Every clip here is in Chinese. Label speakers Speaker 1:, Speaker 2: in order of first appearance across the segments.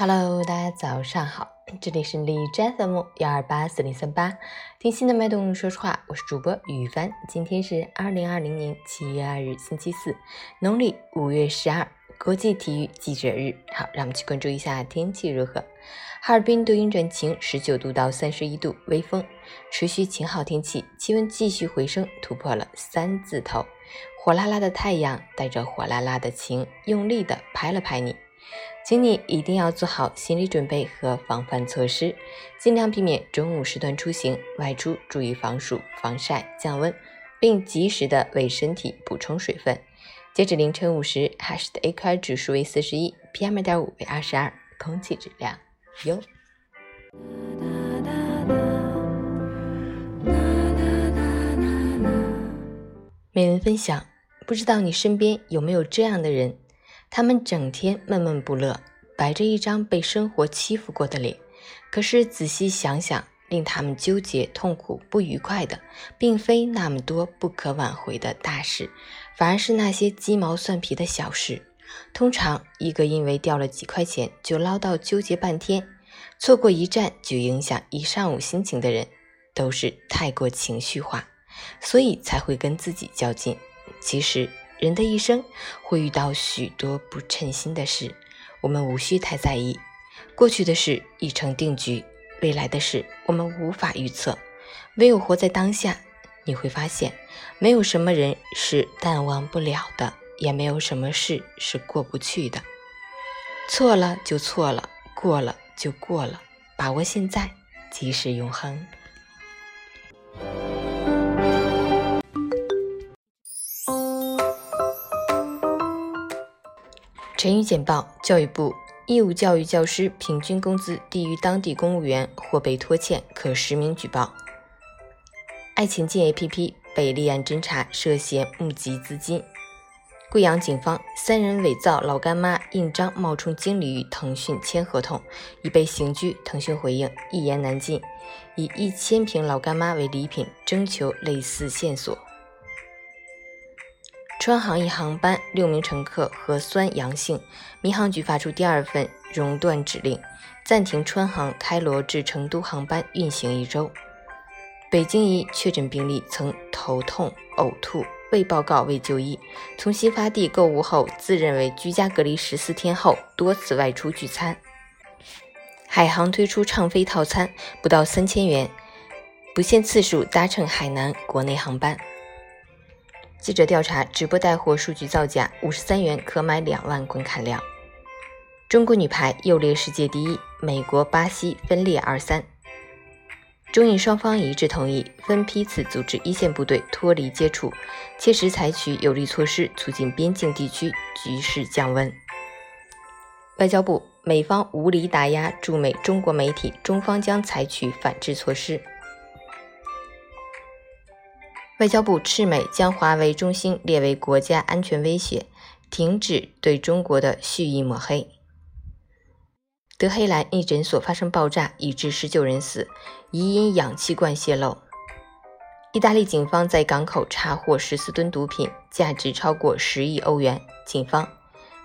Speaker 1: Hello，大家早上好，这里是荔枝 FM 幺二八四零三八，听心的脉动，说实话，我是主播雨帆。今天是二零二零年七月二日，星期四，农历五月十二，国际体育记者日。好，让我们去关注一下天气如何。哈尔滨多云转晴，十九度到三十一度，微风，持续晴好天气，气温继续回升，突破了三字头。火辣辣的太阳带着火辣辣的晴，用力的拍了拍你。请你一定要做好心理准备和防范措施，尽量避免中午时段出行外出，注意防暑、防晒、降温，并及时的为身体补充水分。截止凌晨五时，哈市的 AQI 指数为四十一，PM 二点五为二十二，空气质量优。美文分享，不知道你身边有没有这样的人？他们整天闷闷不乐，摆着一张被生活欺负过的脸。可是仔细想想，令他们纠结、痛苦、不愉快的，并非那么多不可挽回的大事，反而是那些鸡毛蒜皮的小事。通常，一个因为掉了几块钱就唠叨纠结半天，错过一站就影响一上午心情的人，都是太过情绪化，所以才会跟自己较劲。其实。人的一生会遇到许多不称心的事，我们无需太在意。过去的事已成定局，未来的事我们无法预测。唯有活在当下，你会发现，没有什么人是淡忘不了的，也没有什么事是过不去的。错了就错了，过了就过了，把握现在，即是永恒。成语简报：教育部义务教育教师平均工资低于当地公务员或被拖欠，可实名举报。爱钱金 APP 被立案侦查涉嫌募集资金。贵阳警方三人伪造老干妈印章冒充经理与腾讯签合同，已被刑拘。腾讯回应一言难尽，以一千瓶老干妈为礼品征求类似线索。川航一航班六名乘客核酸阳性，民航局发出第二份熔断指令，暂停川航开罗至成都航班运行一周。北京一确诊病例曾头痛、呕吐，未报告未就医，从新发地购物后自认为居家隔离十四天后，多次外出聚餐。海航推出畅飞套餐，不到三千元，不限次数搭乘海南国内航班。记者调查，直播带货数据造假，五十三元可买两万观看量。中国女排又列世界第一，美国、巴西分列二三。中印双方一致同意分批次组织一线部队脱离接触，切实采取有力措施，促进边境地区局势降温。外交部，美方无理打压驻美中国媒体，中方将采取反制措施。外交部斥美将华为、中兴列为国家安全威胁，停止对中国的蓄意抹黑。德黑兰一诊所发生爆炸，已致十九人死，疑因氧气罐泄漏。意大利警方在港口查获十四吨毒品，价值超过十亿欧元。警方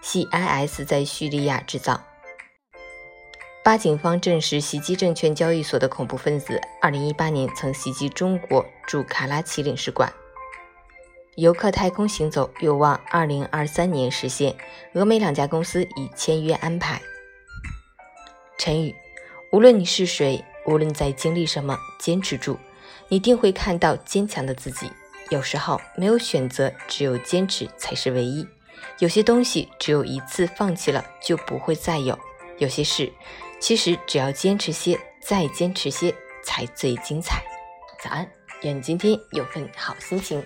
Speaker 1: 系 IS 在叙利亚制造。巴警方证实，袭击证券交易所的恐怖分子，二零一八年曾袭击中国驻卡拉奇领事馆。游客太空行走有望二零二三年实现，俄美两家公司已签约安排。陈宇：无论你是谁，无论在经历什么，坚持住，你定会看到坚强的自己。有时候没有选择，只有坚持才是唯一。有些东西只有一次放弃了，就不会再有。有些事。其实只要坚持些，再坚持些，才最精彩。早安，愿今天有份好心情。